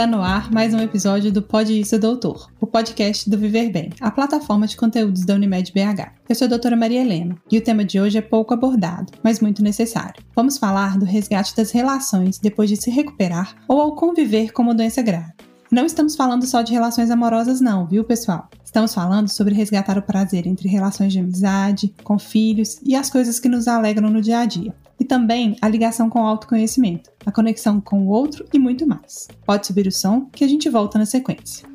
Está no ar mais um episódio do Pode Isso Doutor, o podcast do Viver Bem, a plataforma de conteúdos da Unimed BH. Eu sou a doutora Maria Helena e o tema de hoje é pouco abordado, mas muito necessário. Vamos falar do resgate das relações depois de se recuperar ou ao conviver com uma doença grave. Não estamos falando só de relações amorosas, não, viu, pessoal? Estamos falando sobre resgatar o prazer entre relações de amizade, com filhos e as coisas que nos alegram no dia a dia e também a ligação com o autoconhecimento, a conexão com o outro e muito mais. Pode subir o som que a gente volta na sequência.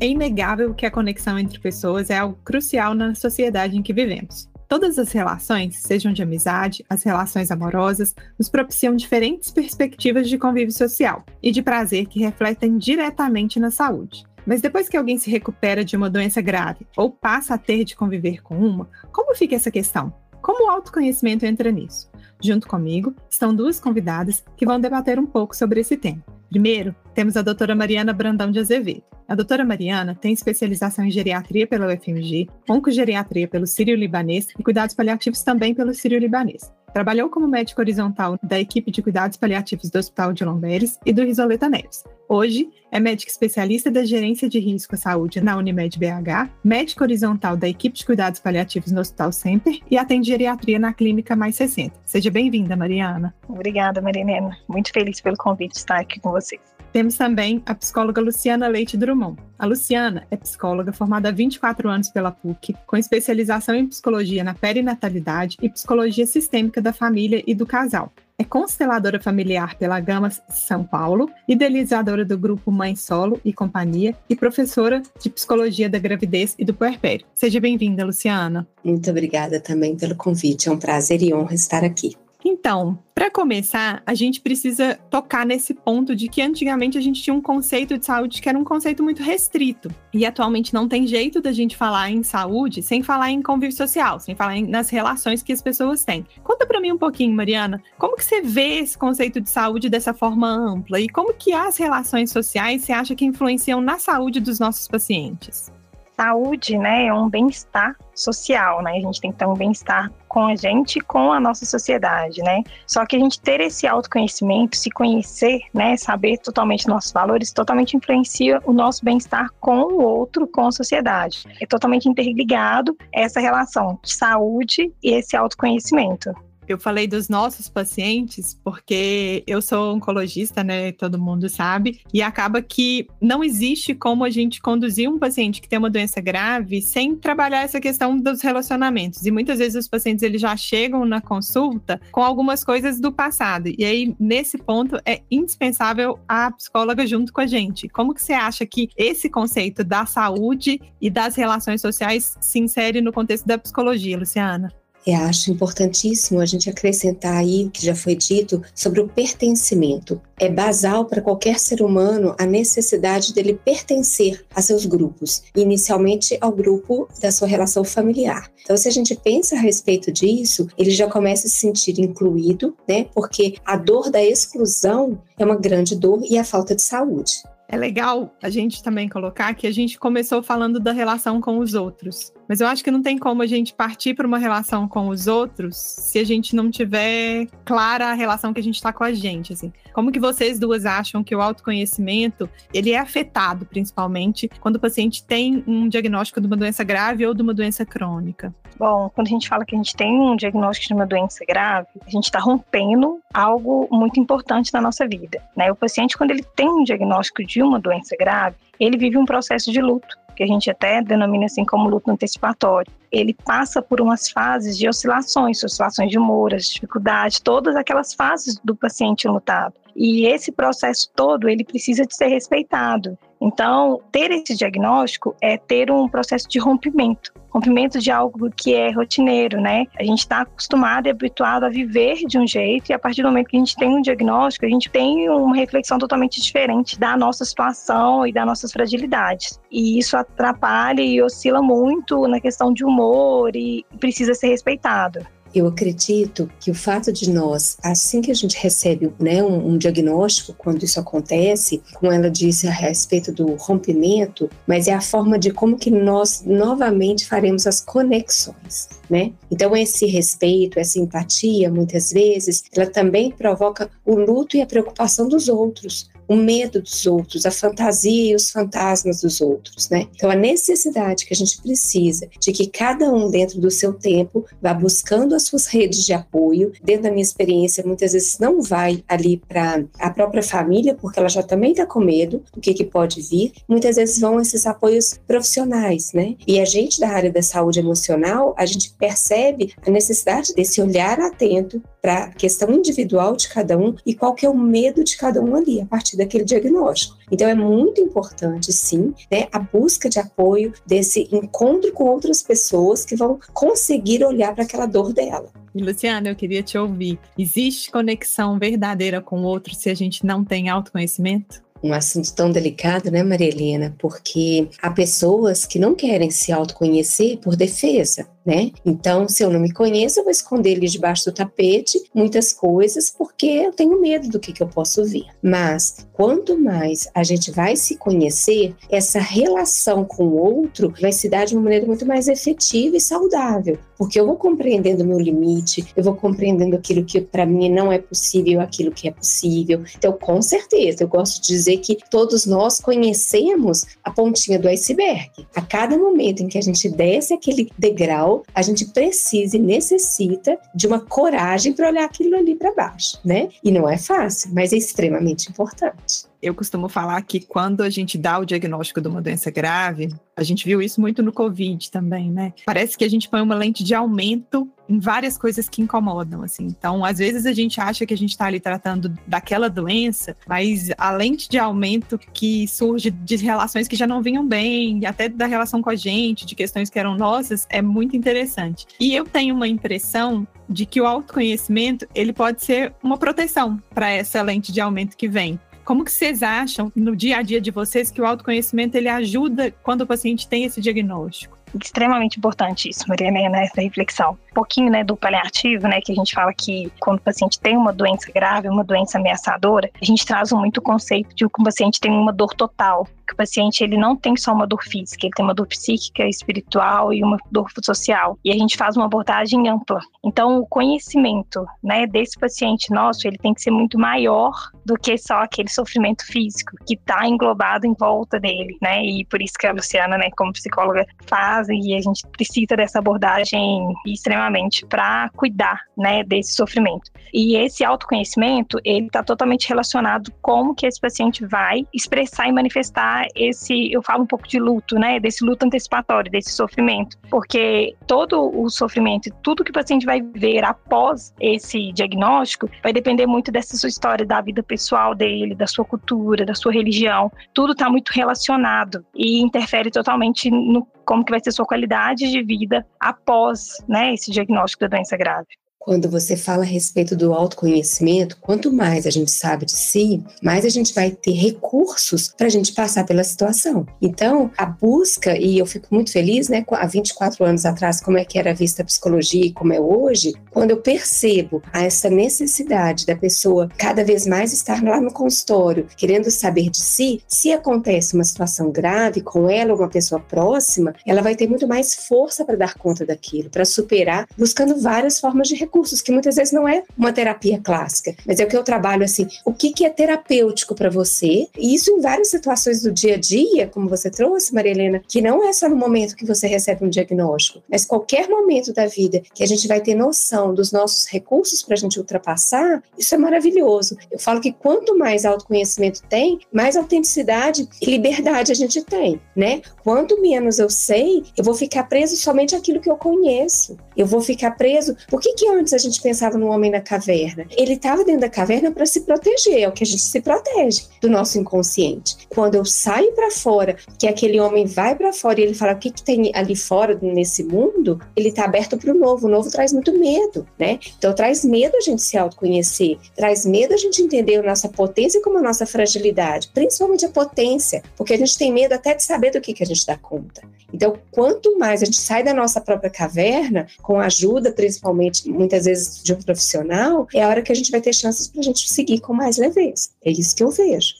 É inegável que a conexão entre pessoas é algo crucial na sociedade em que vivemos. Todas as relações, sejam de amizade, as relações amorosas, nos propiciam diferentes perspectivas de convívio social e de prazer que refletem diretamente na saúde. Mas depois que alguém se recupera de uma doença grave ou passa a ter de conviver com uma, como fica essa questão? Como o autoconhecimento entra nisso? Junto comigo estão duas convidadas que vão debater um pouco sobre esse tema. Primeiro, temos a doutora Mariana Brandão de Azevedo. A doutora Mariana tem especialização em geriatria pela UFMG, oncogeriatria pelo Sírio-Libanês e cuidados paliativos também pelo Sírio-Libanês. Trabalhou como médico horizontal da equipe de cuidados paliativos do Hospital de Lomberes e do Risoleta Neves. Hoje, é médica especialista da Gerência de Risco à Saúde na Unimed BH, médica horizontal da equipe de cuidados paliativos no Hospital Center e atende geriatria na Clínica Mais 60. Seja bem-vinda, Mariana. Obrigada, Marinena. Muito feliz pelo convite de estar aqui com vocês. Temos também a psicóloga Luciana Leite Drummond. A Luciana é psicóloga formada há 24 anos pela PUC, com especialização em psicologia na perinatalidade e psicologia sistêmica da família e do casal. É consteladora familiar pela Gama São Paulo, idealizadora do grupo Mãe Solo e Companhia e professora de psicologia da gravidez e do puerpério. Seja bem-vinda, Luciana. Muito obrigada também pelo convite. É um prazer e honra estar aqui. Então, para começar, a gente precisa tocar nesse ponto de que antigamente a gente tinha um conceito de saúde que era um conceito muito restrito. E atualmente não tem jeito da gente falar em saúde sem falar em convívio social, sem falar em, nas relações que as pessoas têm. Conta para mim um pouquinho, Mariana, como que você vê esse conceito de saúde dessa forma ampla e como que as relações sociais você acha que influenciam na saúde dos nossos pacientes? Saúde, né, é um bem-estar social, né? A gente tem que ter um bem-estar com a gente e com a nossa sociedade, né? Só que a gente ter esse autoconhecimento, se conhecer, né, saber totalmente nossos valores, totalmente influencia o nosso bem-estar com o outro, com a sociedade. É totalmente interligado essa relação de saúde e esse autoconhecimento. Eu falei dos nossos pacientes porque eu sou oncologista, né? Todo mundo sabe. E acaba que não existe como a gente conduzir um paciente que tem uma doença grave sem trabalhar essa questão dos relacionamentos. E muitas vezes os pacientes eles já chegam na consulta com algumas coisas do passado. E aí, nesse ponto, é indispensável a psicóloga junto com a gente. Como que você acha que esse conceito da saúde e das relações sociais se insere no contexto da psicologia, Luciana? Eu acho importantíssimo a gente acrescentar aí, que já foi dito, sobre o pertencimento. É basal para qualquer ser humano a necessidade dele pertencer a seus grupos, inicialmente ao grupo da sua relação familiar. Então, se a gente pensa a respeito disso, ele já começa a se sentir incluído, né? Porque a dor da exclusão é uma grande dor e a falta de saúde. É legal a gente também colocar que a gente começou falando da relação com os outros. Mas eu acho que não tem como a gente partir para uma relação com os outros se a gente não tiver clara a relação que a gente está com a gente, assim. Como que vocês duas acham que o autoconhecimento, ele é afetado principalmente quando o paciente tem um diagnóstico de uma doença grave ou de uma doença crônica? Bom, quando a gente fala que a gente tem um diagnóstico de uma doença grave, a gente está rompendo algo muito importante na nossa vida, né? O paciente, quando ele tem um diagnóstico de uma doença grave, ele vive um processo de luto que a gente até denomina assim como luto antecipatório. Ele passa por umas fases de oscilações, oscilações de humor, as dificuldades, todas aquelas fases do paciente lutado. E esse processo todo, ele precisa de ser respeitado. Então, ter esse diagnóstico é ter um processo de rompimento, rompimento de algo que é rotineiro, né? A gente está acostumado e habituado a viver de um jeito, e a partir do momento que a gente tem um diagnóstico, a gente tem uma reflexão totalmente diferente da nossa situação e das nossas fragilidades. E isso atrapalha e oscila muito na questão de humor e precisa ser respeitado. Eu acredito que o fato de nós, assim que a gente recebe né, um, um diagnóstico, quando isso acontece, como ela disse a respeito do rompimento, mas é a forma de como que nós novamente faremos as conexões, né? Então esse respeito, essa empatia, muitas vezes, ela também provoca o luto e a preocupação dos outros, o medo dos outros, a fantasia e os fantasmas dos outros, né? Então a necessidade que a gente precisa de que cada um dentro do seu tempo vá buscando as suas redes de apoio. Dentro da minha experiência, muitas vezes não vai ali para a própria família, porque ela já também está com medo do que, que pode vir. Muitas vezes vão esses apoios profissionais, né? E a gente da área da saúde emocional, a gente percebe a necessidade desse olhar atento para a questão individual de cada um e qual que é o medo de cada um ali a partir daquele diagnóstico. Então é muito importante, sim, né, a busca de apoio desse encontro com outras pessoas que vão conseguir olhar para aquela dor dela. E Luciana, eu queria te ouvir. Existe conexão verdadeira com o outro se a gente não tem autoconhecimento? um assunto tão delicado, né, Maria Helena? Porque há pessoas que não querem se autoconhecer por defesa né? Então, se eu não me conheço, eu vou esconder ali debaixo do tapete muitas coisas porque eu tenho medo do que, que eu posso ver. Mas quanto mais a gente vai se conhecer, essa relação com o outro vai se dar de uma maneira muito mais efetiva e saudável, porque eu vou compreendendo o meu limite, eu vou compreendendo aquilo que para mim não é possível, aquilo que é possível. Então, com certeza, eu gosto de dizer que todos nós conhecemos a pontinha do iceberg. A cada momento em que a gente desce aquele degrau a gente precisa e necessita de uma coragem para olhar aquilo ali para baixo, né? E não é fácil, mas é extremamente importante eu costumo falar que quando a gente dá o diagnóstico de uma doença grave, a gente viu isso muito no Covid também, né? Parece que a gente põe uma lente de aumento em várias coisas que incomodam, assim. Então, às vezes a gente acha que a gente está ali tratando daquela doença, mas a lente de aumento que surge de relações que já não vinham bem, até da relação com a gente, de questões que eram nossas, é muito interessante. E eu tenho uma impressão de que o autoconhecimento ele pode ser uma proteção para essa lente de aumento que vem. Como que vocês acham no dia a dia de vocês que o autoconhecimento ele ajuda quando o paciente tem esse diagnóstico? Extremamente importante isso, Mariana, né, essa reflexão. Um pouquinho, né, do paliativo, né, que a gente fala que quando o paciente tem uma doença grave, uma doença ameaçadora, a gente traz muito o conceito de que o paciente tem uma dor total, que o paciente ele não tem só uma dor física, ele tem uma dor psíquica, espiritual e uma dor social. E a gente faz uma abordagem ampla. Então, o conhecimento, né, desse paciente nosso, ele tem que ser muito maior do que só aquele sofrimento físico que está englobado em volta dele, né? E por isso que a Luciana, né, como psicóloga, faz e a gente precisa dessa abordagem extremamente para cuidar, né, desse sofrimento. E esse autoconhecimento, ele está totalmente relacionado com como que esse paciente vai expressar e manifestar esse, eu falo um pouco de luto, né? Desse luto antecipatório, desse sofrimento. Porque todo o sofrimento, tudo que o paciente vai ver após esse diagnóstico, vai depender muito dessa sua história, da vida pessoal dele, da sua cultura, da sua religião. Tudo está muito relacionado e interfere totalmente no como que vai ser sua qualidade de vida após, né, esse diagnóstico da doença grave. Quando você fala a respeito do autoconhecimento, quanto mais a gente sabe de si, mais a gente vai ter recursos para a gente passar pela situação. Então, a busca, e eu fico muito feliz, né, há 24 anos atrás, como é que era vista a psicologia e como é hoje, quando eu percebo essa necessidade da pessoa cada vez mais estar lá no consultório, querendo saber de si, se acontece uma situação grave com ela ou uma pessoa próxima, ela vai ter muito mais força para dar conta daquilo, para superar, buscando várias formas de recursos recursos, que muitas vezes não é uma terapia clássica, mas é o que eu trabalho assim, o que, que é terapêutico para você, e isso em várias situações do dia a dia, como você trouxe, Maria Helena, que não é só no momento que você recebe um diagnóstico, mas qualquer momento da vida que a gente vai ter noção dos nossos recursos para a gente ultrapassar, isso é maravilhoso. Eu falo que quanto mais autoconhecimento tem, mais autenticidade e liberdade a gente tem, né? Quanto menos eu sei, eu vou ficar preso somente àquilo que eu conheço. Eu vou ficar preso. Por que que antes a gente pensava no homem na caverna. Ele estava dentro da caverna para se proteger, é o que a gente se protege do nosso inconsciente. Quando eu saio para fora, que aquele homem vai para fora e ele fala o que, que tem ali fora nesse mundo, ele está aberto para o novo. O novo traz muito medo, né? Então traz medo a gente se autoconhecer, traz medo a gente entender a nossa potência como a nossa fragilidade, principalmente a potência, porque a gente tem medo até de saber do que, que a gente dá conta. Então, quanto mais a gente sai da nossa própria caverna, com ajuda, principalmente, muitas vezes, de um profissional, é a hora que a gente vai ter chances para a gente seguir com mais leveza. É isso que eu vejo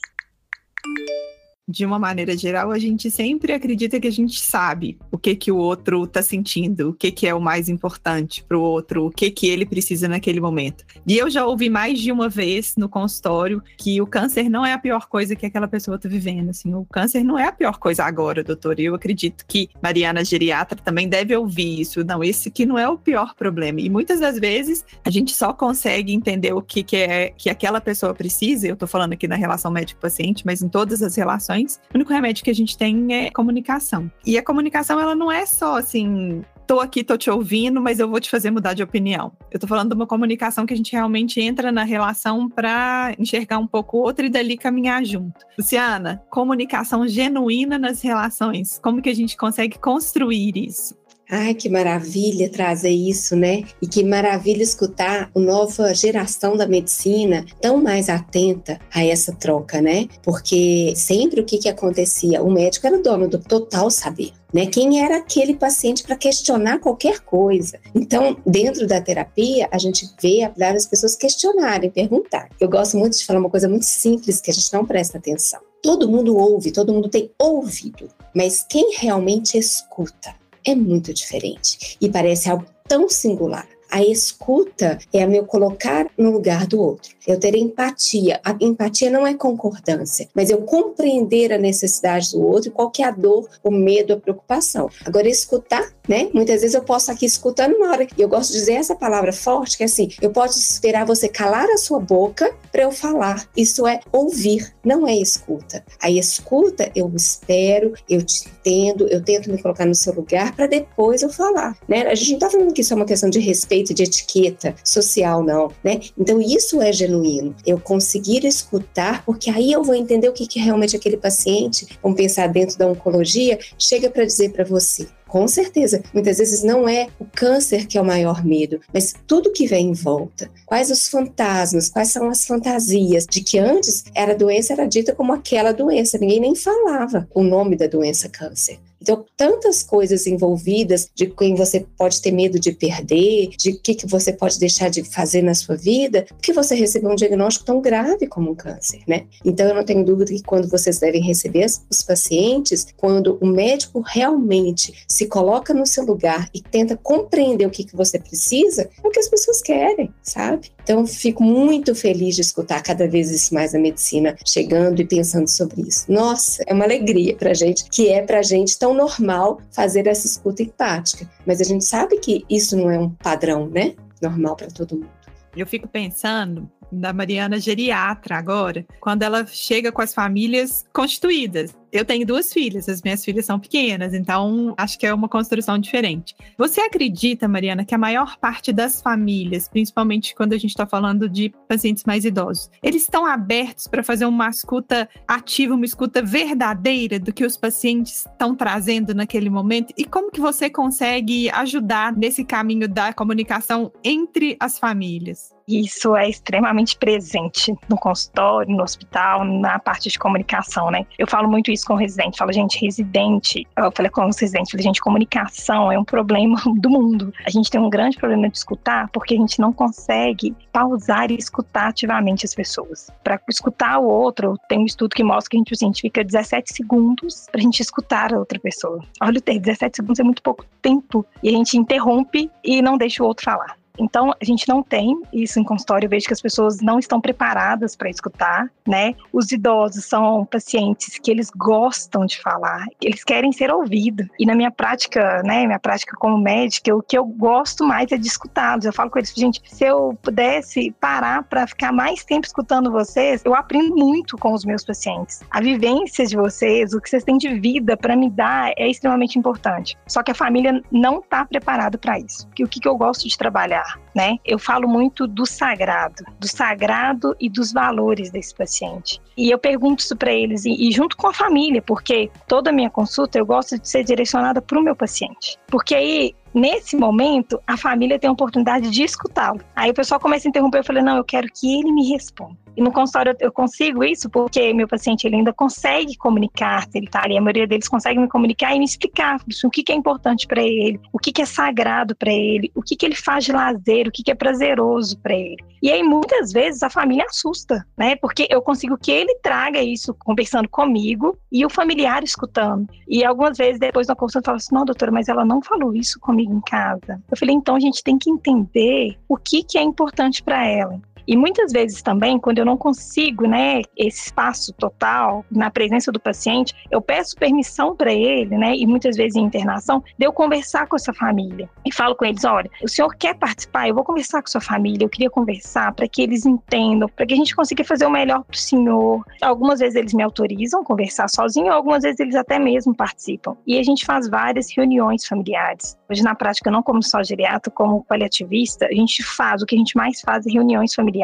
de uma maneira geral, a gente sempre acredita que a gente sabe o que que o outro está sentindo, o que que é o mais importante para o outro, o que que ele precisa naquele momento. E eu já ouvi mais de uma vez no consultório que o câncer não é a pior coisa que aquela pessoa está vivendo, assim, o câncer não é a pior coisa agora, doutor. Eu acredito que Mariana geriatra também deve ouvir isso. Não, esse que não é o pior problema. E muitas das vezes a gente só consegue entender o que que é que aquela pessoa precisa. Eu estou falando aqui na relação médico-paciente, mas em todas as relações o único remédio que a gente tem é comunicação. E a comunicação, ela não é só assim, tô aqui, tô te ouvindo, mas eu vou te fazer mudar de opinião. Eu tô falando de uma comunicação que a gente realmente entra na relação para enxergar um pouco o outro e dali caminhar junto. Luciana, comunicação genuína nas relações. Como que a gente consegue construir isso? Ai, que maravilha trazer isso, né? E que maravilha escutar a nova geração da medicina tão mais atenta a essa troca, né? Porque sempre o que, que acontecia? O médico era o dono do total saber. Né? Quem era aquele paciente para questionar qualquer coisa? Então, dentro da terapia, a gente vê várias pessoas questionarem, perguntar. Eu gosto muito de falar uma coisa muito simples que a gente não presta atenção. Todo mundo ouve, todo mundo tem ouvido, mas quem realmente escuta? É muito diferente e parece algo tão singular. A escuta é meu colocar no lugar do outro eu ter empatia. A empatia não é concordância, mas eu compreender a necessidade do outro, qual que é a dor, o medo, a preocupação. Agora, escutar, né? Muitas vezes eu posso aqui escutando uma hora, e eu gosto de dizer essa palavra forte, que é assim, eu posso esperar você calar a sua boca para eu falar. Isso é ouvir, não é escuta. A escuta, eu espero, eu te entendo, eu tento me colocar no seu lugar para depois eu falar, né? A gente não está falando que isso é uma questão de respeito, de etiqueta social, não, né? Então, isso é genuíno. Eu conseguir escutar, porque aí eu vou entender o que, que realmente aquele paciente, vamos pensar dentro da oncologia, chega para dizer para você. Com certeza, muitas vezes não é o câncer que é o maior medo, mas tudo que vem em volta. Quais os fantasmas, quais são as fantasias de que antes era doença era dita como aquela doença, ninguém nem falava o nome da doença câncer. Então, tantas coisas envolvidas de quem você pode ter medo de perder, de o que, que você pode deixar de fazer na sua vida, porque você recebeu um diagnóstico tão grave como um câncer, né? Então, eu não tenho dúvida que quando vocês devem receber os pacientes, quando o médico realmente se coloca no seu lugar e tenta compreender o que, que você precisa, é o que as pessoas querem, sabe? Então, fico muito feliz de escutar cada vez mais na medicina, chegando e pensando sobre isso. Nossa, é uma alegria pra gente, que é pra gente tão normal fazer essa escuta empática. Mas a gente sabe que isso não é um padrão, né? Normal para todo mundo. Eu fico pensando da Mariana geriatra agora, quando ela chega com as famílias constituídas. Eu tenho duas filhas, as minhas filhas são pequenas, então acho que é uma construção diferente. Você acredita, Mariana, que a maior parte das famílias, principalmente quando a gente está falando de pacientes mais idosos, eles estão abertos para fazer uma escuta ativa, uma escuta verdadeira do que os pacientes estão trazendo naquele momento? E como que você consegue ajudar nesse caminho da comunicação entre as famílias? Isso é extremamente presente no consultório, no hospital, na parte de comunicação, né? Eu falo muito isso com o residente, falo, gente, residente, eu falei com os residentes, falei, gente, comunicação é um problema do mundo. A gente tem um grande problema de escutar porque a gente não consegue pausar e escutar ativamente as pessoas. Para escutar o outro, tem um estudo que mostra que a gente, assim, a gente fica 17 segundos para a gente escutar a outra pessoa. Olha o tempo, 17 segundos é muito pouco tempo e a gente interrompe e não deixa o outro falar. Então, a gente não tem isso em consultório. Eu vejo que as pessoas não estão preparadas para escutar, né? Os idosos são pacientes que eles gostam de falar, eles querem ser ouvidos. E na minha prática, né, minha prática como médica, o que eu gosto mais é de escutá-los. Eu falo com eles, gente, se eu pudesse parar para ficar mais tempo escutando vocês, eu aprendo muito com os meus pacientes. A vivência de vocês, o que vocês têm de vida para me dar é extremamente importante. Só que a família não está preparada para isso. O que, que eu gosto de trabalhar? Escutar, né? Eu falo muito do sagrado, do sagrado e dos valores desse paciente. E eu pergunto isso para eles, e, e, junto com a família, porque toda a minha consulta eu gosto de ser direcionada para o meu paciente. Porque aí nesse momento, a família tem a oportunidade de escutá-lo. Aí o pessoal começa a interromper, eu falei, não, eu quero que ele me responda. E no consultório eu consigo isso porque meu paciente ele ainda consegue comunicar, ele tá ali, a maioria deles consegue me comunicar e me explicar o que, que é importante para ele, o que, que é sagrado para ele, o que, que ele faz de lazer, o que, que é prazeroso para ele. E aí muitas vezes a família assusta, né? Porque eu consigo que ele traga isso conversando comigo e o familiar escutando. E algumas vezes depois na consulta fala assim: "Não, doutora, mas ela não falou isso comigo em casa". Eu falei: "Então a gente tem que entender o que que é importante para ela". E muitas vezes também, quando eu não consigo, né, esse espaço total na presença do paciente, eu peço permissão para ele, né, e muitas vezes em internação, de eu conversar com essa família. E falo com eles: olha, o senhor quer participar? Eu vou conversar com sua família, eu queria conversar para que eles entendam, para que a gente consiga fazer o melhor para o senhor. Algumas vezes eles me autorizam a conversar sozinho, algumas vezes eles até mesmo participam. E a gente faz várias reuniões familiares. Hoje, na prática, não como só geriatra, como paliativista, a gente faz, o que a gente mais faz é reuniões familiares.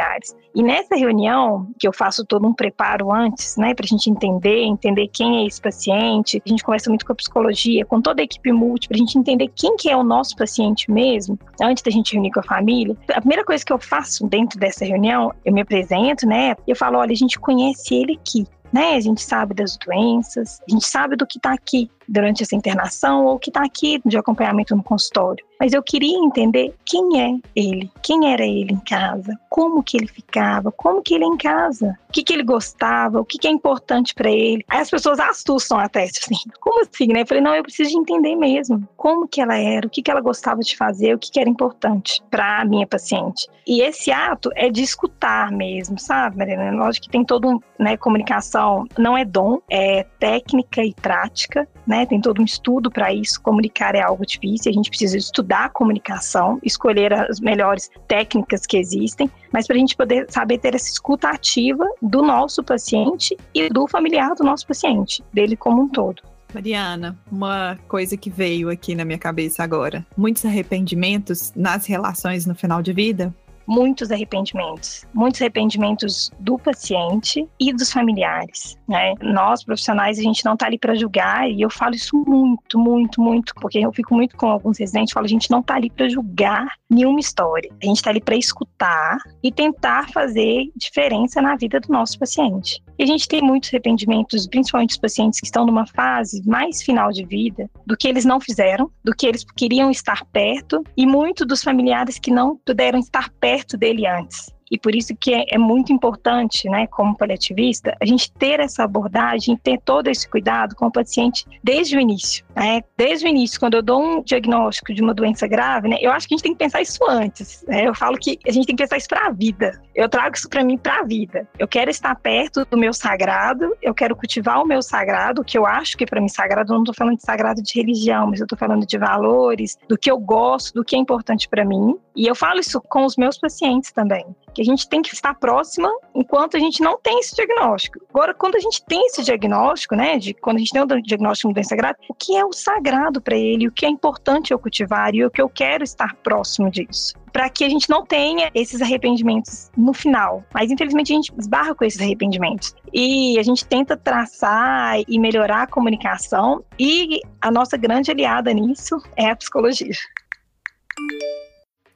E nessa reunião, que eu faço todo um preparo antes, né, para a gente entender, entender quem é esse paciente, a gente conversa muito com a psicologia, com toda a equipe multi, para a gente entender quem que é o nosso paciente mesmo, antes da gente reunir com a família. A primeira coisa que eu faço dentro dessa reunião, eu me apresento, né, eu falo, olha, a gente conhece ele aqui, né? A gente sabe das doenças, a gente sabe do que está aqui durante essa internação ou que está aqui de acompanhamento no consultório. Mas eu queria entender quem é ele, quem era ele em casa, como que ele ficava, como que ele é em casa, o que, que ele gostava, o que, que é importante para ele. Aí as pessoas assustam até, assim, como assim, né? Eu falei, não, eu preciso de entender mesmo como que ela era, o que, que ela gostava de fazer, o que, que era importante para a minha paciente. E esse ato é de escutar mesmo, sabe, Mariana? Lógico que tem todo um, né, comunicação, não é dom, é técnica e prática, né? Tem todo um estudo para isso. Comunicar é algo difícil, a gente precisa estudar a comunicação, escolher as melhores técnicas que existem, mas para a gente poder saber ter essa escuta ativa do nosso paciente e do familiar do nosso paciente, dele como um todo. Mariana, uma coisa que veio aqui na minha cabeça agora: muitos arrependimentos nas relações no final de vida muitos arrependimentos, muitos arrependimentos do paciente e dos familiares. Né? Nós, profissionais, a gente não está ali para julgar, e eu falo isso muito, muito, muito, porque eu fico muito com alguns residentes, falo, a gente não está ali para julgar nenhuma história, a gente está ali para escutar e tentar fazer diferença na vida do nosso paciente. E a gente tem muitos arrependimentos, principalmente os pacientes que estão numa fase mais final de vida, do que eles não fizeram, do que eles queriam estar perto, e muito dos familiares que não puderam estar perto dele antes. E por isso que é, é, muito importante, né, como paliativista, a gente ter essa abordagem, ter todo esse cuidado com o paciente desde o início. Né? Desde o início, quando eu dou um diagnóstico de uma doença grave, né, eu acho que a gente tem que pensar isso antes. Né? Eu falo que a gente tem que pensar isso para a vida. Eu trago isso para mim para a vida. Eu quero estar perto do meu sagrado, eu quero cultivar o meu sagrado, que eu acho que para mim sagrado, eu não estou falando de sagrado de religião, mas eu estou falando de valores, do que eu gosto, do que é importante para mim. E eu falo isso com os meus pacientes também que a gente tem que estar próxima enquanto a gente não tem esse diagnóstico. Agora, quando a gente tem esse diagnóstico, né, de quando a gente tem o diagnóstico de doença grave, o que é o sagrado para ele, o que é importante eu cultivar e o que eu quero estar próximo disso para que a gente não tenha esses arrependimentos no final. Mas infelizmente a gente esbarra com esses arrependimentos. E a gente tenta traçar e melhorar a comunicação e a nossa grande aliada nisso é a psicologia.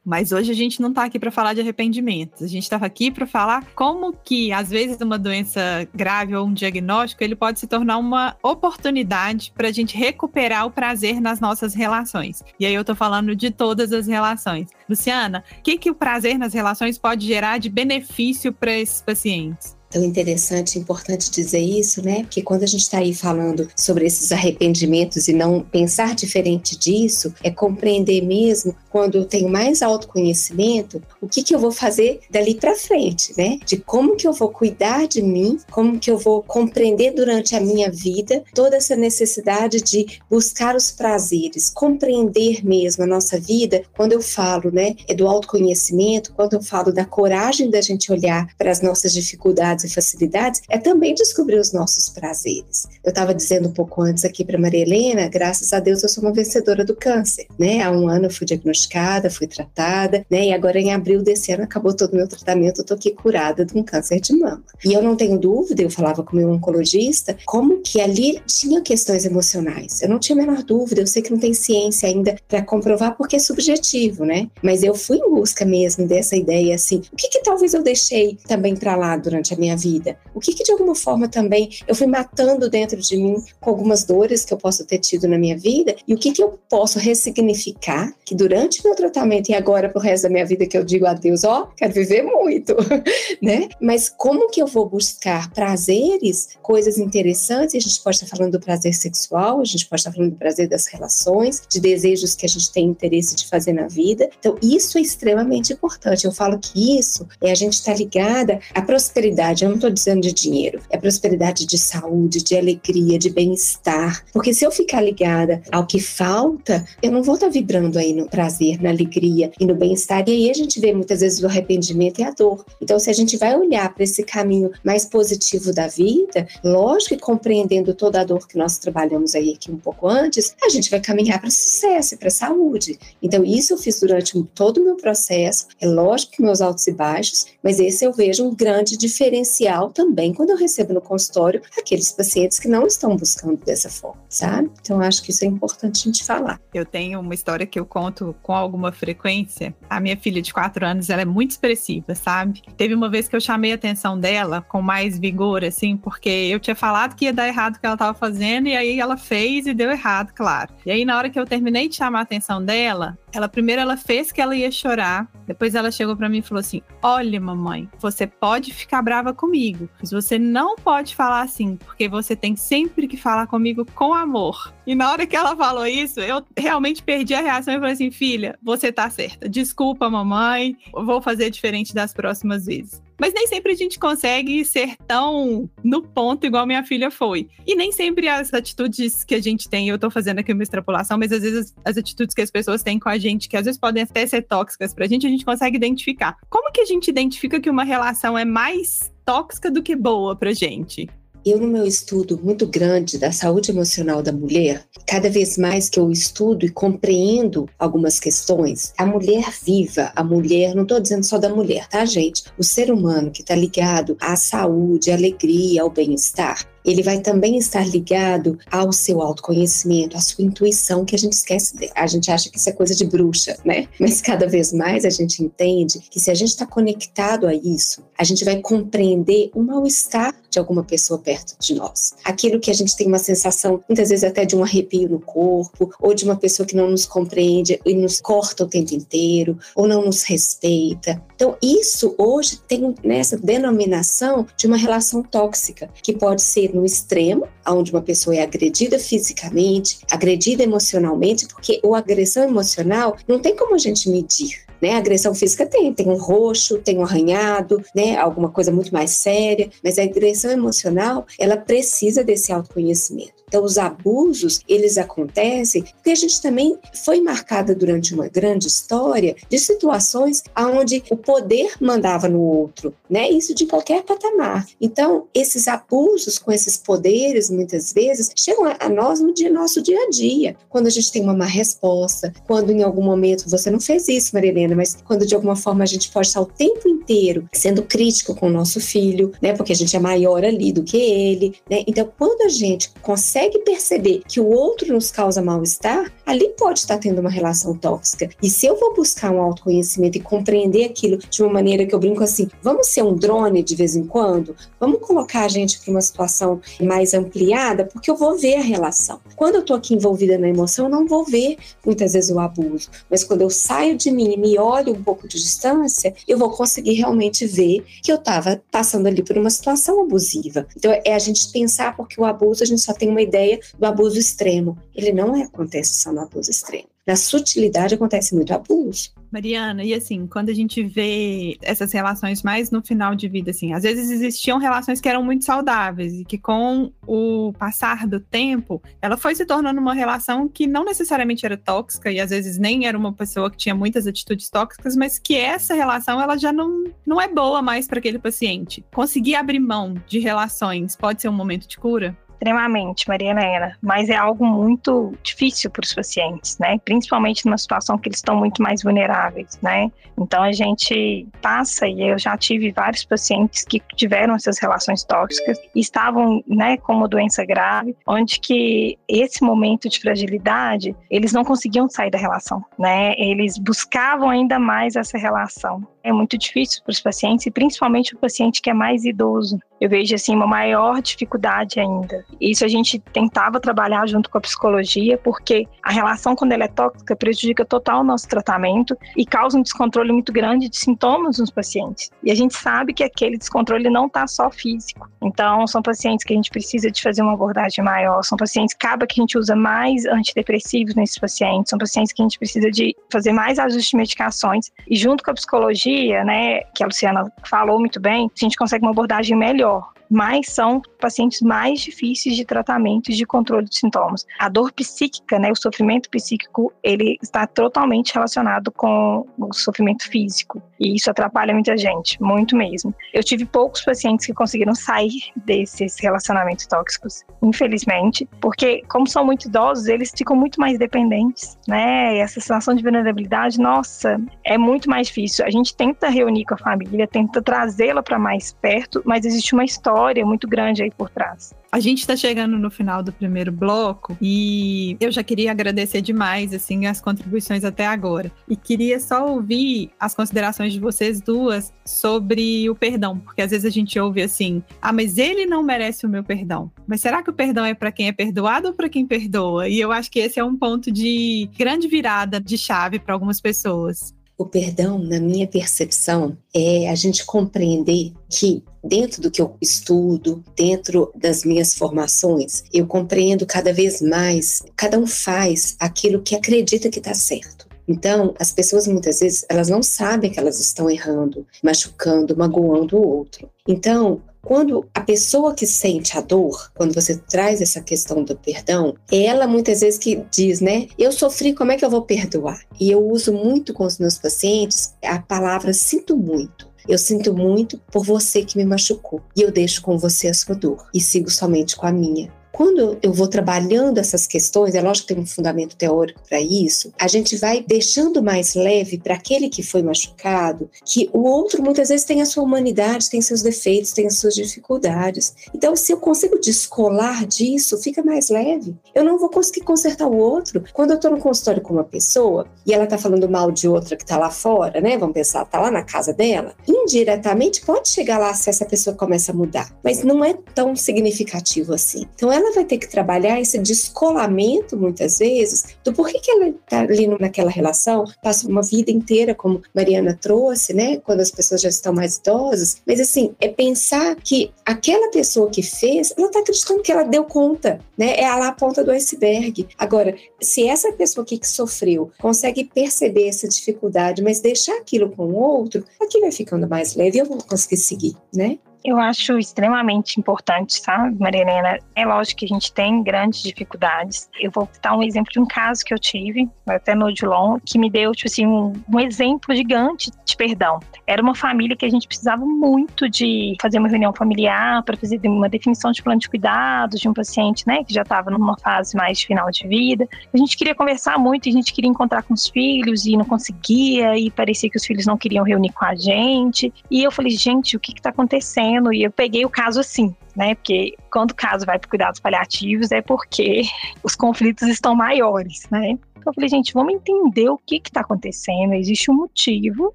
Mas hoje a gente não está aqui para falar de arrependimentos. A gente estava aqui para falar como que, às vezes, uma doença grave ou um diagnóstico, ele pode se tornar uma oportunidade para a gente recuperar o prazer nas nossas relações. E aí eu estou falando de todas as relações. Luciana, o que, que o prazer nas relações pode gerar de benefício para esses pacientes? Tão interessante, importante dizer isso, né? Porque quando a gente está aí falando sobre esses arrependimentos e não pensar diferente disso, é compreender mesmo quando eu tenho mais autoconhecimento, o que, que eu vou fazer dali para frente, né? De como que eu vou cuidar de mim, como que eu vou compreender durante a minha vida toda essa necessidade de buscar os prazeres, compreender mesmo a nossa vida. Quando eu falo, né, é do autoconhecimento, quando eu falo da coragem da gente olhar para as nossas dificuldades e facilidades, é também descobrir os nossos prazeres. Eu estava dizendo um pouco antes aqui para Maria Helena, graças a Deus eu sou uma vencedora do câncer, né? Há um ano eu fui diagnosticada, fui tratada, né? E agora em abril desse ano acabou todo o meu tratamento, eu tô aqui curada de um câncer de mama. E eu não tenho dúvida, eu falava com meu oncologista, como que ali tinha questões emocionais. Eu não tinha a menor dúvida, eu sei que não tem ciência ainda para comprovar porque é subjetivo, né? Mas eu fui em busca mesmo dessa ideia assim, o que que talvez eu deixei também para lá durante a minha vida? O que que de alguma forma também eu fui matando dentro de mim com algumas dores que eu posso ter tido na minha vida e o que que eu posso ressignificar que durante meu tratamento e agora pro resto da minha vida que eu digo a Deus, ó, oh, quero viver muito, né? Mas como que eu vou buscar prazeres, coisas interessantes, a gente pode estar falando do prazer sexual, a gente pode estar falando do prazer das relações, de desejos que a gente tem interesse de fazer na vida. Então, isso é extremamente importante. Eu falo que isso é a gente estar tá ligada à prosperidade. Eu não estou dizendo de dinheiro, é prosperidade de saúde, de alegria, de bem-estar. Porque se eu ficar ligada ao que falta, eu não vou estar tá vibrando aí no prazer, na alegria e no bem-estar. E aí a gente vê muitas vezes o arrependimento e a dor. Então, se a gente vai olhar para esse caminho mais positivo da vida, lógico que compreendendo toda a dor que nós trabalhamos aí aqui um pouco antes, a gente vai caminhar para sucesso, para saúde. Então, isso eu fiz durante todo o meu processo. É lógico que meus altos e baixos, mas esse eu vejo um grande diferencial também quando eu recebo no consultório aqueles pacientes que não estão buscando dessa forma, sabe? Então, acho que isso é importante a gente falar. Eu tenho uma história que eu conto com alguma frequência. A minha filha de quatro anos, ela é muito expressiva, sabe? Teve uma vez que eu chamei a atenção dela com mais vigor, assim, porque eu tinha falado que ia dar errado o que ela estava fazendo, e aí ela fez e deu errado, claro. E aí, na hora que eu terminei de chamar a atenção dela, ela primeiro ela fez que ela ia chorar, depois ela chegou para mim e falou assim: "Olha, mamãe, você pode ficar brava comigo, mas você não pode falar assim, porque você tem sempre que falar comigo com amor". E na hora que ela falou isso, eu realmente perdi a reação e falei assim: "Filha, você tá certa. Desculpa, mamãe. Vou fazer diferente das próximas vezes". Mas nem sempre a gente consegue ser tão no ponto igual minha filha foi. E nem sempre as atitudes que a gente tem, eu tô fazendo aqui uma extrapolação, mas às vezes as atitudes que as pessoas têm com a gente, que às vezes podem até ser tóxicas pra gente, a gente consegue identificar. Como que a gente identifica que uma relação é mais tóxica do que boa pra gente? Eu, no meu estudo muito grande da saúde emocional da mulher, cada vez mais que eu estudo e compreendo algumas questões, a mulher viva, a mulher, não estou dizendo só da mulher, tá, gente? O ser humano que está ligado à saúde, à alegria, ao bem-estar, ele vai também estar ligado ao seu autoconhecimento, à sua intuição, que a gente esquece dela. A gente acha que isso é coisa de bruxa, né? Mas cada vez mais a gente entende que se a gente está conectado a isso, a gente vai compreender o mal-estar de alguma pessoa perto de nós. Aquilo que a gente tem uma sensação, muitas vezes até de um arrepio no corpo, ou de uma pessoa que não nos compreende e nos corta o tempo inteiro, ou não nos respeita. Então, isso hoje tem nessa denominação de uma relação tóxica, que pode ser no extremo, onde uma pessoa é agredida fisicamente, agredida emocionalmente, porque o agressão emocional não tem como a gente medir. Né? A agressão física tem, tem um roxo, tem um arranhado, né? Alguma coisa muito mais séria, mas a agressão emocional, ela precisa desse autoconhecimento. Então, os abusos, eles acontecem porque a gente também foi marcada durante uma grande história de situações onde o poder mandava no outro, né? Isso de qualquer patamar. Então, esses abusos com esses poderes, muitas vezes, chegam a nós no dia, nosso dia a dia. Quando a gente tem uma má resposta, quando em algum momento você não fez isso, Marilena, mas quando de alguma forma a gente pode estar o tempo inteiro sendo crítico com o nosso filho, né? Porque a gente é maior ali do que ele, né? Então, quando a gente consegue consegue perceber que o outro nos causa mal-estar, ali pode estar tendo uma relação tóxica. E se eu vou buscar um autoconhecimento e compreender aquilo de uma maneira que eu brinco assim, vamos ser um drone de vez em quando? Vamos colocar a gente para uma situação mais ampliada, porque eu vou ver a relação. Quando eu estou aqui envolvida na emoção, eu não vou ver muitas vezes o abuso, mas quando eu saio de mim e me olho um pouco de distância, eu vou conseguir realmente ver que eu estava passando ali por uma situação abusiva. Então é a gente pensar porque o abuso a gente só tem uma ideia do abuso extremo. Ele não é, acontece só no abuso extremo. na sutilidade acontece muito abuso. Mariana, e assim, quando a gente vê essas relações mais no final de vida, assim, às vezes existiam relações que eram muito saudáveis e que com o passar do tempo, ela foi se tornando uma relação que não necessariamente era tóxica e às vezes nem era uma pessoa que tinha muitas atitudes tóxicas, mas que essa relação ela já não, não é boa mais para aquele paciente. Conseguir abrir mão de relações pode ser um momento de cura? Extremamente, Maria Helena, mas é algo muito difícil para os pacientes, né? Principalmente numa situação que eles estão muito mais vulneráveis, né? Então a gente passa e eu já tive vários pacientes que tiveram essas relações tóxicas estavam, né, com uma doença grave, onde que esse momento de fragilidade eles não conseguiam sair da relação, né? Eles buscavam ainda mais essa relação. É muito difícil para os pacientes e principalmente o paciente que é mais idoso, eu vejo assim uma maior dificuldade ainda. Isso a gente tentava trabalhar junto com a psicologia, porque a relação quando ela é tóxica prejudica total o nosso tratamento e causa um descontrole muito grande de sintomas nos pacientes. E a gente sabe que aquele descontrole não está só físico. Então, são pacientes que a gente precisa de fazer uma abordagem maior, são pacientes que acaba que a gente usa mais antidepressivos nesses pacientes, são pacientes que a gente precisa de fazer mais ajustes de medicações e junto com a psicologia, né, que a Luciana falou muito bem, a gente consegue uma abordagem melhor mas são pacientes mais difíceis de tratamento e de controle de sintomas. A dor psíquica, né, o sofrimento psíquico, ele está totalmente relacionado com o sofrimento físico e isso atrapalha muita gente, muito mesmo. Eu tive poucos pacientes que conseguiram sair desses relacionamentos tóxicos, infelizmente, porque como são muito idosos, eles ficam muito mais dependentes, né? E essa sensação de vulnerabilidade, nossa, é muito mais difícil. A gente tenta reunir com a família, tenta trazê-la para mais perto, mas existe uma história muito grande aí por trás. A gente está chegando no final do primeiro bloco e eu já queria agradecer demais assim as contribuições até agora. E queria só ouvir as considerações de vocês duas sobre o perdão, porque às vezes a gente ouve assim: "Ah, mas ele não merece o meu perdão". Mas será que o perdão é para quem é perdoado ou para quem perdoa? E eu acho que esse é um ponto de grande virada de chave para algumas pessoas. O perdão, na minha percepção, é a gente compreender que dentro do que eu estudo, dentro das minhas formações, eu compreendo cada vez mais, cada um faz aquilo que acredita que está certo. Então, as pessoas muitas vezes elas não sabem que elas estão errando, machucando, magoando o outro. Então, quando a pessoa que sente a dor, quando você traz essa questão do perdão, é ela muitas vezes que diz, né? Eu sofri, como é que eu vou perdoar? E eu uso muito com os meus pacientes a palavra sinto muito. Eu sinto muito por você que me machucou e eu deixo com você a sua dor e sigo somente com a minha. Quando eu vou trabalhando essas questões, é lógico que tem um fundamento teórico para isso, a gente vai deixando mais leve para aquele que foi machucado, que o outro muitas vezes tem a sua humanidade, tem seus defeitos, tem as suas dificuldades. Então, se eu consigo descolar disso, fica mais leve. Eu não vou conseguir consertar o outro. Quando eu estou no consultório com uma pessoa e ela está falando mal de outra que está lá fora, né? Vamos pensar, está lá na casa dela, indiretamente pode chegar lá se essa pessoa começa a mudar, mas não é tão significativo assim. Então, ela ela vai ter que trabalhar esse descolamento, muitas vezes, do porquê que ela está ali naquela relação, passa uma vida inteira, como Mariana trouxe, né? Quando as pessoas já estão mais idosas. Mas, assim, é pensar que aquela pessoa que fez, ela está acreditando que ela deu conta, né? É lá a ponta do iceberg. Agora, se essa pessoa aqui que sofreu consegue perceber essa dificuldade, mas deixar aquilo com o outro, aqui vai ficando mais leve e eu vou conseguir seguir, né? Eu acho extremamente importante, sabe, Maria Helena? É lógico que a gente tem grandes dificuldades. Eu vou dar um exemplo de um caso que eu tive, até no Odilon, que me deu, tipo assim, um, um exemplo gigante de perdão. Era uma família que a gente precisava muito de fazer uma reunião familiar para fazer uma definição de plano de cuidados de um paciente, né, que já estava numa fase mais final de vida. A gente queria conversar muito, a gente queria encontrar com os filhos e não conseguia, e parecia que os filhos não queriam reunir com a gente. E eu falei, gente, o que está acontecendo? E eu peguei o caso assim, né? Porque quando o caso vai para cuidados paliativos é porque os conflitos estão maiores, né? Então eu falei, gente, vamos entender o que está acontecendo, existe um motivo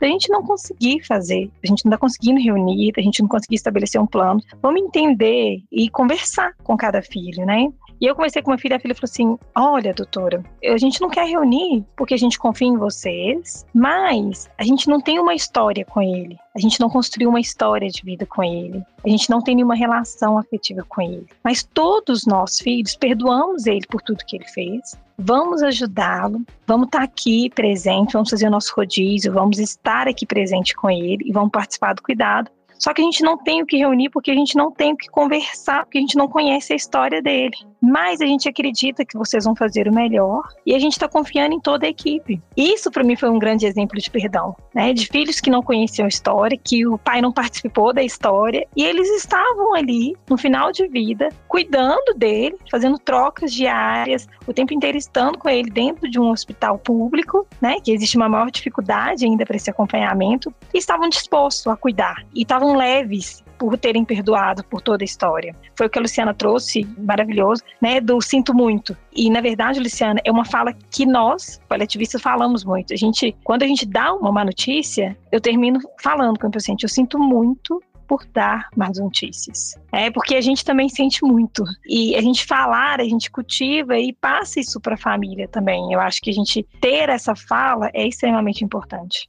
da gente não conseguir fazer, a gente não está conseguindo reunir, a gente não conseguir estabelecer um plano. Vamos entender e conversar com cada filho, né? E eu conversei com minha filha, a filha falou assim: Olha, doutora, a gente não quer reunir porque a gente confia em vocês, mas a gente não tem uma história com ele. A A gente não construiu uma história de vida com ele. A gente não tem nenhuma relação afetiva com ele. Mas todos nós, filhos, perdoamos ele por tudo que ele fez. Vamos ajudá-lo, vamos estar aqui presente, vamos fazer o nosso rodízio, vamos estar aqui presente com ele e vamos participar do cuidado só que a gente não tem o que reunir porque a gente não tem o que conversar, porque a gente não conhece a história dele. Mas a gente acredita que vocês vão fazer o melhor e a gente está confiando em toda a equipe. Isso para mim foi um grande exemplo de perdão, né? De filhos que não conheciam a história, que o pai não participou da história e eles estavam ali no final de vida, cuidando dele, fazendo trocas diárias, o tempo inteiro estando com ele dentro de um hospital público, né? Que existe uma maior dificuldade ainda para esse acompanhamento e estavam dispostos a cuidar e estavam leves por terem perdoado por toda a história. Foi o que a Luciana trouxe, maravilhoso, né, do sinto muito. E na verdade, Luciana, é uma fala que nós, coletivistas, falamos muito. A gente, quando a gente dá uma má notícia, eu termino falando com o paciente, eu sinto muito por dar más notícias. É porque a gente também sente muito. E a gente falar, a gente cultiva e passa isso para a família também. Eu acho que a gente ter essa fala é extremamente importante.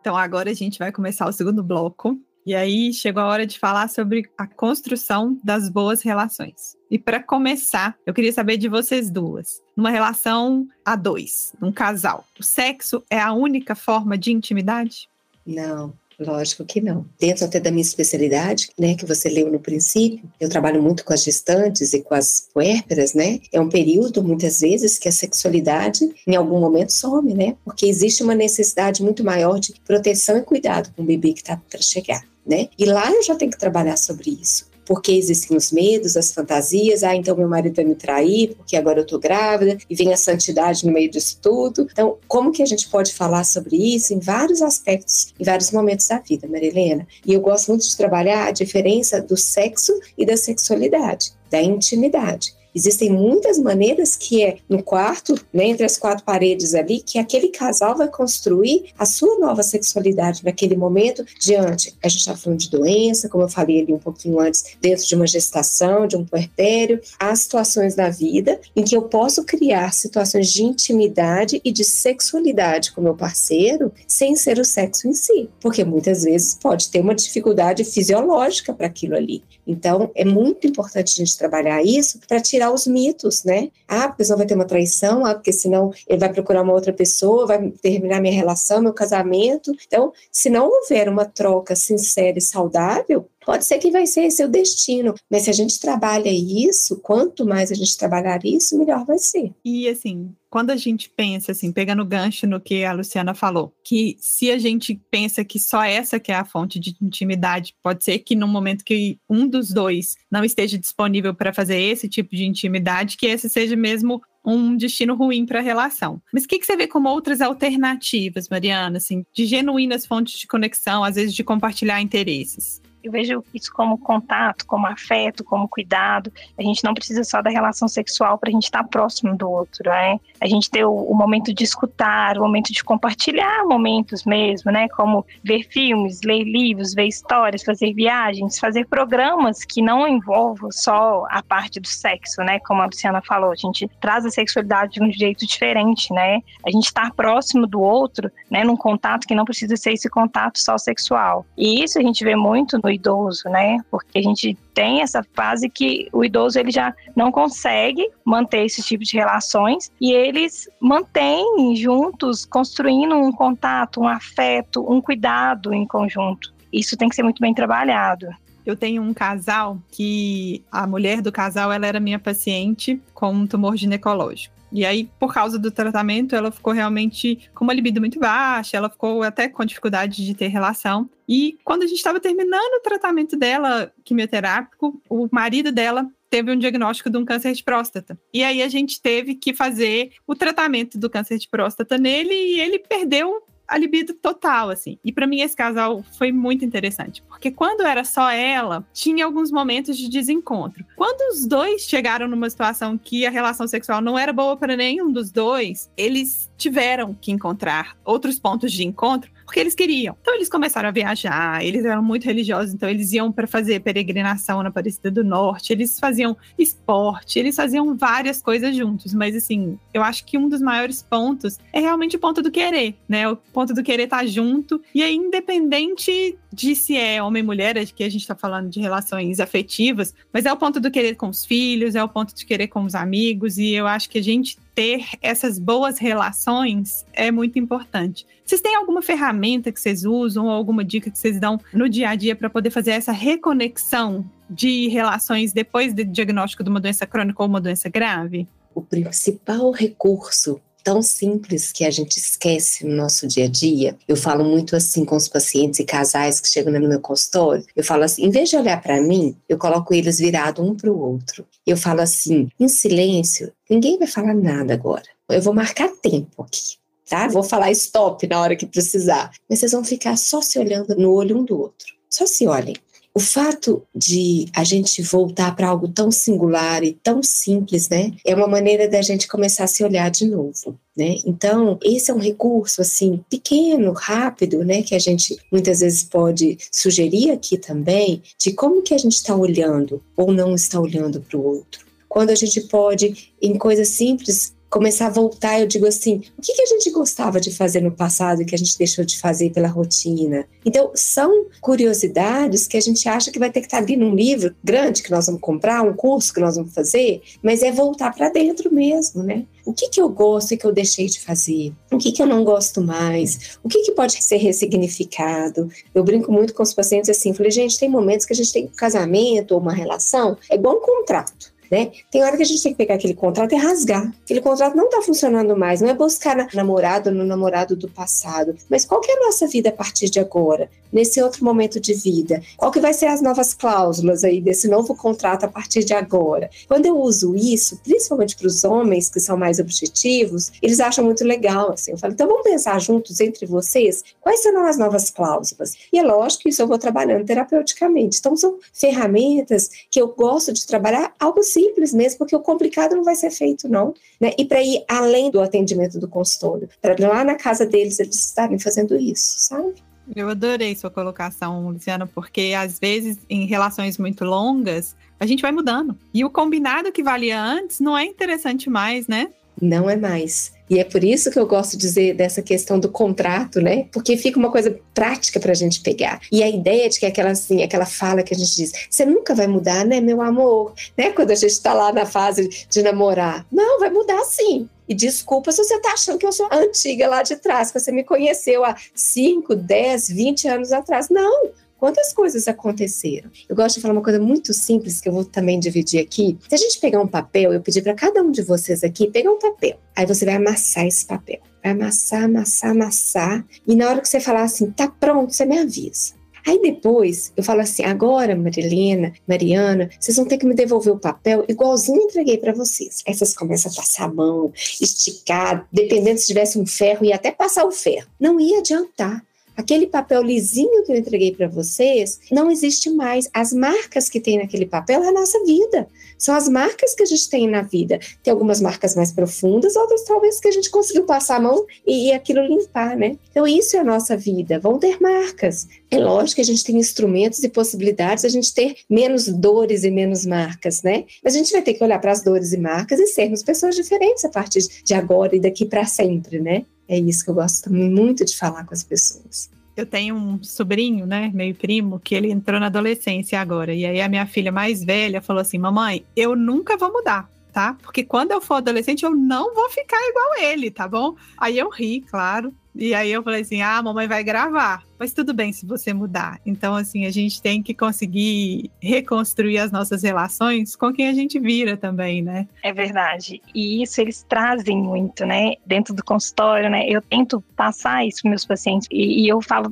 Então agora a gente vai começar o segundo bloco. E aí chegou a hora de falar sobre a construção das boas relações. E para começar, eu queria saber de vocês duas. Numa relação a dois, num casal, o sexo é a única forma de intimidade? Não. Lógico que não. Dentro até da minha especialidade, né, que você leu no princípio, eu trabalho muito com as gestantes e com as puérperas, né? É um período, muitas vezes, que a sexualidade, em algum momento, some, né? Porque existe uma necessidade muito maior de proteção e cuidado com o bebê que está para chegar. Né? E lá eu já tenho que trabalhar sobre isso porque existem os medos, as fantasias, ah, então meu marido vai me trair, porque agora eu tô grávida, e vem a santidade no meio disso tudo. Então, como que a gente pode falar sobre isso em vários aspectos, em vários momentos da vida, Marilena? E eu gosto muito de trabalhar a diferença do sexo e da sexualidade, da intimidade. Existem muitas maneiras que é no quarto, né, entre as quatro paredes ali, que aquele casal vai construir a sua nova sexualidade naquele momento diante. A gente está falando de doença, como eu falei ali um pouquinho antes, dentro de uma gestação, de um puerpério. Há situações da vida em que eu posso criar situações de intimidade e de sexualidade com meu parceiro sem ser o sexo em si, porque muitas vezes pode ter uma dificuldade fisiológica para aquilo ali. Então, é muito importante a gente trabalhar isso para tirar os mitos, né? Ah, porque senão vai ter uma traição, ah, porque senão ele vai procurar uma outra pessoa, vai terminar minha relação, meu casamento. Então, se não houver uma troca sincera e saudável, Pode ser que vai ser o destino, mas se a gente trabalha isso, quanto mais a gente trabalhar isso, melhor vai ser. E assim, quando a gente pensa assim, pegando gancho no que a Luciana falou, que se a gente pensa que só essa que é a fonte de intimidade, pode ser que no momento que um dos dois não esteja disponível para fazer esse tipo de intimidade, que esse seja mesmo um destino ruim para a relação. Mas o que, que você vê como outras alternativas, Mariana, assim, de genuínas fontes de conexão, às vezes de compartilhar interesses? Eu vejo isso como contato, como afeto, como cuidado. A gente não precisa só da relação sexual para a gente estar tá próximo do outro, né? A gente ter o, o, momento de escutar, o momento de compartilhar momentos mesmo, né? Como ver filmes, ler livros, ver histórias, fazer viagens, fazer programas que não envolvam só a parte do sexo, né? Como a Luciana falou, a gente traz a sexualidade de um jeito diferente, né? A gente estar próximo do outro, né? Num contato que não precisa ser esse contato só sexual. E isso a gente vê muito no idoso, né? Porque a gente tem essa fase que o idoso ele já não consegue manter esse tipo de relações e eles mantêm juntos, construindo um contato, um afeto, um cuidado em conjunto. Isso tem que ser muito bem trabalhado. Eu tenho um casal que a mulher do casal ela era minha paciente com um tumor ginecológico. E aí, por causa do tratamento, ela ficou realmente com uma libido muito baixa, ela ficou até com dificuldade de ter relação. E quando a gente estava terminando o tratamento dela, quimioterápico, o marido dela teve um diagnóstico de um câncer de próstata. E aí a gente teve que fazer o tratamento do câncer de próstata nele e ele perdeu a libido total, assim. E para mim esse casal foi muito interessante, porque quando era só ela, tinha alguns momentos de desencontro. Quando os dois chegaram numa situação que a relação sexual não era boa para nenhum dos dois, eles tiveram que encontrar outros pontos de encontro porque eles queriam. Então eles começaram a viajar, eles eram muito religiosos, então eles iam para fazer peregrinação na Aparecida do Norte, eles faziam esporte, eles faziam várias coisas juntos, mas assim, eu acho que um dos maiores pontos é realmente o ponto do querer, né? O ponto do querer estar tá junto e aí independente de se é homem e mulher, que a gente está falando de relações afetivas, mas é o ponto do querer com os filhos, é o ponto de querer com os amigos, e eu acho que a gente ter essas boas relações é muito importante. Vocês têm alguma ferramenta que vocês usam ou alguma dica que vocês dão no dia a dia para poder fazer essa reconexão de relações depois do diagnóstico de uma doença crônica ou uma doença grave? O principal recurso tão simples que a gente esquece no nosso dia a dia. Eu falo muito assim com os pacientes e casais que chegam no meu consultório. Eu falo assim, em vez de olhar para mim, eu coloco eles virados um para o outro. Eu falo assim, em silêncio, ninguém vai falar nada agora. Eu vou marcar tempo aqui. Tá? Vou falar stop na hora que precisar. Mas vocês vão ficar só se olhando no olho um do outro. Só se olhem. O fato de a gente voltar para algo tão singular e tão simples, né, é uma maneira da gente começar a se olhar de novo. Né? Então, esse é um recurso assim pequeno, rápido, né, que a gente muitas vezes pode sugerir aqui também, de como que a gente está olhando ou não está olhando para o outro. Quando a gente pode, em coisas simples, começar a voltar, eu digo assim, o que, que a gente gostava de fazer no passado que a gente deixou de fazer pela rotina? Então, são curiosidades que a gente acha que vai ter que estar ali num livro grande que nós vamos comprar, um curso que nós vamos fazer, mas é voltar para dentro mesmo, né? O que, que eu gosto e que eu deixei de fazer? O que, que eu não gosto mais? O que, que pode ser ressignificado? Eu brinco muito com os pacientes assim, falei, gente, tem momentos que a gente tem um casamento ou uma relação, é igual um contrato. Né? Tem hora que a gente tem que pegar aquele contrato e rasgar. Aquele contrato não está funcionando mais, não é buscar na namorado no namorado do passado, mas qual que é a nossa vida a partir de agora, nesse outro momento de vida? Qual que vai ser as novas cláusulas aí desse novo contrato a partir de agora? Quando eu uso isso, principalmente para os homens que são mais objetivos, eles acham muito legal, assim. Eu falo, então vamos pensar juntos entre vocês quais serão as novas cláusulas. E é lógico que isso eu vou trabalhando terapeuticamente. Então são ferramentas que eu gosto de trabalhar algo simples mesmo, porque o complicado não vai ser feito, não. Né? E para ir além do atendimento do consultório, para lá na casa deles eles estarem fazendo isso, sabe? Eu adorei sua colocação, Luciana, porque às vezes em relações muito longas a gente vai mudando. E o combinado que valia antes não é interessante mais, né? Não é mais. E é por isso que eu gosto de dizer dessa questão do contrato, né? Porque fica uma coisa prática para a gente pegar. E a ideia de que aquela assim, aquela fala que a gente diz, você nunca vai mudar, né, meu amor? Né? Quando a gente está lá na fase de namorar. Não, vai mudar sim. E desculpa se você está achando que eu sou antiga lá de trás, que você me conheceu há 5, 10, 20 anos atrás. Não, Quantas coisas aconteceram? Eu gosto de falar uma coisa muito simples que eu vou também dividir aqui. Se a gente pegar um papel, eu pedi para cada um de vocês aqui pegar um papel. Aí você vai amassar esse papel. Vai amassar, amassar, amassar. E na hora que você falar assim, tá pronto, você me avisa. Aí depois eu falo assim: agora, Marilena, Mariana, vocês vão ter que me devolver o papel igualzinho eu entreguei para vocês. Aí vocês começam a passar a mão, esticar, dependendo se tivesse um ferro, ia até passar o ferro. Não ia adiantar aquele papel lisinho que eu entreguei para vocês não existe mais. As marcas que tem naquele papel é a nossa vida. São as marcas que a gente tem na vida. Tem algumas marcas mais profundas, outras talvez que a gente conseguiu passar a mão e, e aquilo limpar, né? Então isso é a nossa vida. Vão ter marcas. É lógico que a gente tem instrumentos e possibilidades a gente ter menos dores e menos marcas, né? Mas a gente vai ter que olhar para as dores e marcas e sermos pessoas diferentes a partir de agora e daqui para sempre, né? É isso que eu gosto muito de falar com as pessoas. Eu tenho um sobrinho, né, meio primo, que ele entrou na adolescência agora. E aí a minha filha mais velha falou assim: Mamãe, eu nunca vou mudar. Tá? Porque quando eu for adolescente, eu não vou ficar igual ele, tá bom? Aí eu ri, claro. E aí eu falei assim: ah, a mamãe vai gravar. Mas tudo bem se você mudar. Então, assim, a gente tem que conseguir reconstruir as nossas relações com quem a gente vira também, né? É verdade. E isso eles trazem muito, né? Dentro do consultório, né? Eu tento passar isso para meus pacientes. E, e eu falo,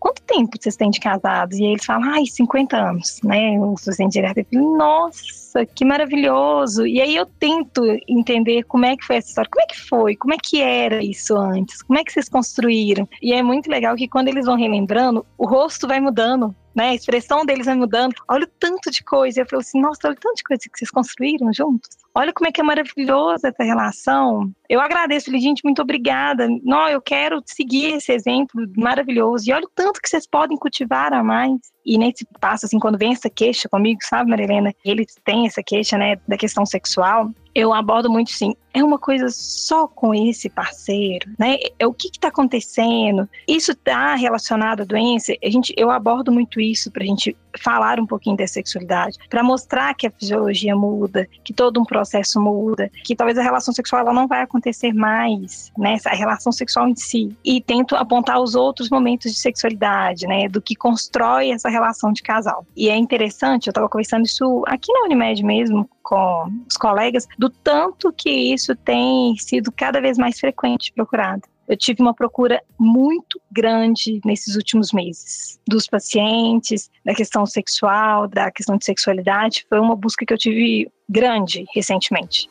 quanto tempo vocês têm de casados? E aí eles falam, ai, 50 anos, né? O paciente direto, eu falo, nossa nossa, que maravilhoso. E aí eu tento entender como é que foi essa história, como é que foi, como é que era isso antes, como é que vocês construíram. E é muito legal que quando eles vão relembrando, o rosto vai mudando né? A expressão deles vai mudando. Olha o tanto de coisa. Eu falo assim, nossa, olha o tanto de coisa que vocês construíram juntos. Olha como é que é maravilhosa essa relação. Eu agradeço, gente, muito obrigada. Não, eu quero seguir esse exemplo maravilhoso. E olha o tanto que vocês podem cultivar a mais. E nesse passo, assim, quando vem essa queixa comigo, sabe, Marilena? Eles têm essa queixa, né, da questão sexual eu abordo muito sim. É uma coisa só com esse parceiro, né? É o que está acontecendo? Isso está relacionado à doença? A gente, eu abordo muito isso para a gente falar um pouquinho da sexualidade, para mostrar que a fisiologia muda, que todo um processo muda, que talvez a relação sexual ela não vai acontecer mais, né? A relação sexual em si. E tento apontar os outros momentos de sexualidade, né? Do que constrói essa relação de casal. E é interessante, eu estava conversando isso aqui na Unimed mesmo, com os colegas do tanto que isso tem sido cada vez mais frequente procurado. Eu tive uma procura muito grande nesses últimos meses dos pacientes, da questão sexual, da questão de sexualidade. Foi uma busca que eu tive grande recentemente.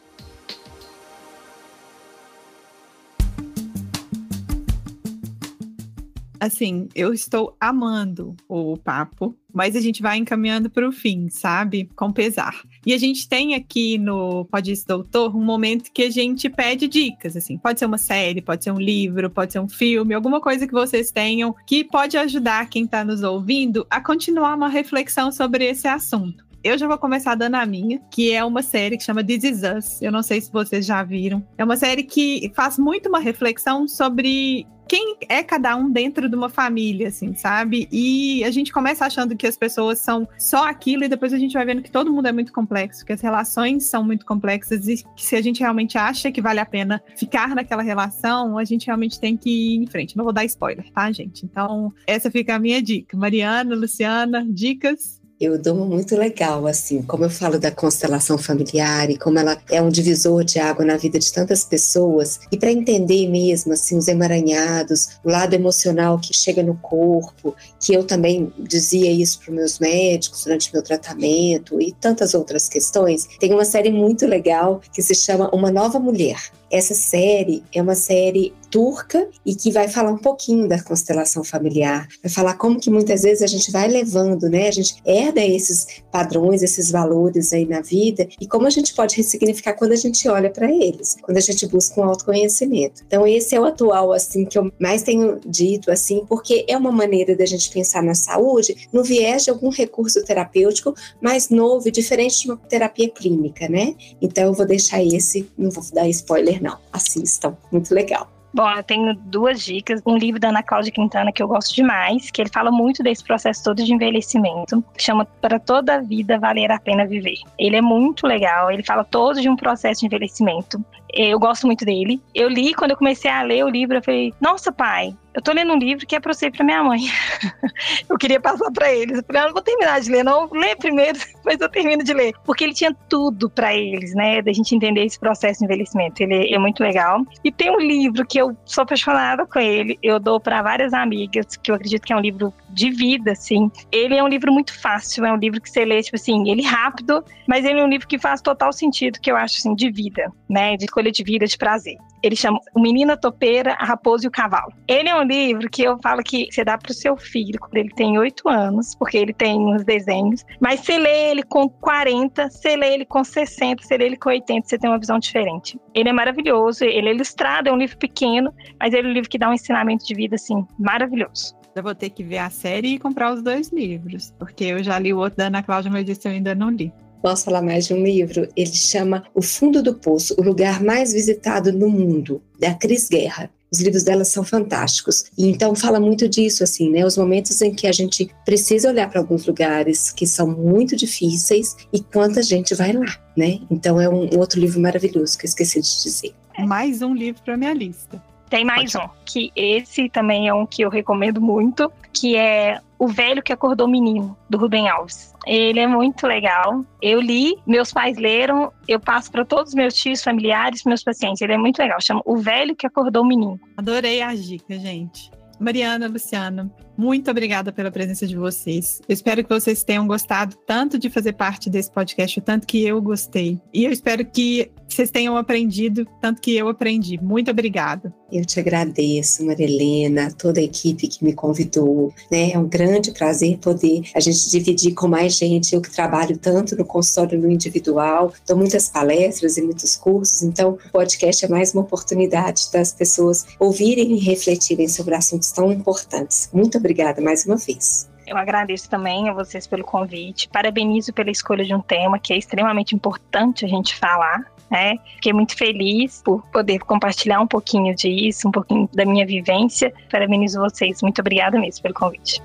Assim, eu estou amando o papo, mas a gente vai encaminhando para o fim, sabe? Com pesar. E a gente tem aqui no Pode Isso Doutor um momento que a gente pede dicas, assim. Pode ser uma série, pode ser um livro, pode ser um filme, alguma coisa que vocês tenham que pode ajudar quem está nos ouvindo a continuar uma reflexão sobre esse assunto. Eu já vou começar dando a minha, que é uma série que chama This Is Us. Eu não sei se vocês já viram. É uma série que faz muito uma reflexão sobre quem é cada um dentro de uma família, assim, sabe? E a gente começa achando que as pessoas são só aquilo e depois a gente vai vendo que todo mundo é muito complexo, que as relações são muito complexas e que se a gente realmente acha que vale a pena ficar naquela relação, a gente realmente tem que ir em frente. Não vou dar spoiler, tá, gente? Então, essa fica a minha dica. Mariana, Luciana, dicas? Eu dou uma muito legal, assim, como eu falo da constelação familiar e como ela é um divisor de água na vida de tantas pessoas, e para entender mesmo, assim, os emaranhados, o lado emocional que chega no corpo, que eu também dizia isso para meus médicos durante meu tratamento e tantas outras questões, tem uma série muito legal que se chama Uma Nova Mulher. Essa série é uma série turca e que vai falar um pouquinho da constelação familiar, vai falar como que muitas vezes a gente vai levando, né? A gente herda esses padrões, esses valores aí na vida e como a gente pode ressignificar quando a gente olha para eles, quando a gente busca um autoconhecimento. Então esse é o atual assim que eu mais tenho dito assim, porque é uma maneira da gente pensar na saúde no viés de algum recurso terapêutico mais novo e diferente de uma terapia clínica, né? Então eu vou deixar esse, não vou dar spoiler não. Assistam, muito legal. Bom, eu tenho duas dicas. Um livro da Ana Cláudia Quintana que eu gosto demais, que ele fala muito desse processo todo de envelhecimento, que chama Para Toda a Vida Valer a Pena Viver. Ele é muito legal, ele fala todo de um processo de envelhecimento. Eu gosto muito dele. Eu li, quando eu comecei a ler o livro, eu falei, nossa, pai, eu tô lendo um livro que é pra você e pra minha mãe. eu queria passar para eles. Eu falei, ah, não vou terminar de ler, não. Lê primeiro, depois eu termino de ler. Porque ele tinha tudo para eles, né? Da gente entender esse processo de envelhecimento. Ele é muito legal. E tem um livro que eu sou apaixonada com ele. Eu dou para várias amigas, que eu acredito que é um livro de vida, assim. Ele é um livro muito fácil, é um livro que você lê, tipo assim, ele rápido, mas ele é um livro que faz total sentido, que eu acho, assim, de vida, né? De escolha de vida, de prazer. Ele chama O Menino, a Topeira, a Raposa e o Cavalo. Ele é um livro que eu falo que você dá para o seu filho quando ele tem oito anos, porque ele tem uns desenhos, mas você lê ele com 40, você lê ele com 60, você lê ele com 80, você tem uma visão diferente. Ele é maravilhoso, ele é ilustrado, é um livro pequeno, mas ele é um livro que dá um ensinamento de vida, assim, maravilhoso. Eu vou ter que ver a série e comprar os dois livros, porque eu já li o outro da Ana Cláudia, mas esse eu ainda não li posso falar mais de um livro. Ele chama O Fundo do Poço, o lugar mais visitado no mundo, da Cris Guerra. Os livros dela são fantásticos. E então fala muito disso, assim, né? Os momentos em que a gente precisa olhar para alguns lugares que são muito difíceis e quanta gente vai lá, né? Então é um outro livro maravilhoso que eu esqueci de dizer. Mais um livro para minha lista. Tem mais um, que esse também é um que eu recomendo muito, que é O Velho que Acordou Menino, do Rubem Alves. Ele é muito legal. Eu li, meus pais leram, eu passo para todos os meus tios, familiares, meus pacientes. Ele é muito legal. Chama O Velho que Acordou Menino. Adorei a dica, gente. Mariana, Luciano, muito obrigada pela presença de vocês. Eu espero que vocês tenham gostado tanto de fazer parte desse podcast, tanto que eu gostei. E eu espero que vocês tenham aprendido tanto que eu aprendi. Muito obrigada. Eu te agradeço, Marilena, toda a equipe que me convidou. Né? É um grande prazer poder a gente dividir com mais gente. Eu que trabalho tanto no consultório no individual, dou muitas palestras e muitos cursos, então o podcast é mais uma oportunidade das pessoas ouvirem e refletirem sobre assuntos tão importantes. Muito obrigada mais uma vez. Eu agradeço também a vocês pelo convite, parabenizo pela escolha de um tema que é extremamente importante a gente falar, né? Fiquei muito feliz por poder compartilhar um pouquinho disso, um pouquinho da minha vivência. Parabenizo vocês. Muito obrigada mesmo pelo convite.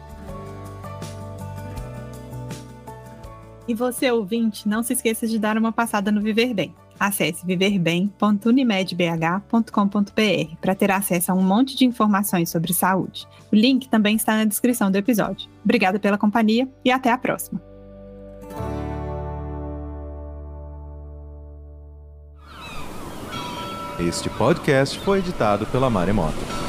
E você, ouvinte, não se esqueça de dar uma passada no Viver Bem. Acesse viverbem.unimedbh.com.br para ter acesso a um monte de informações sobre saúde. O link também está na descrição do episódio. Obrigada pela companhia e até a próxima. Este podcast foi editado pela Maremoto.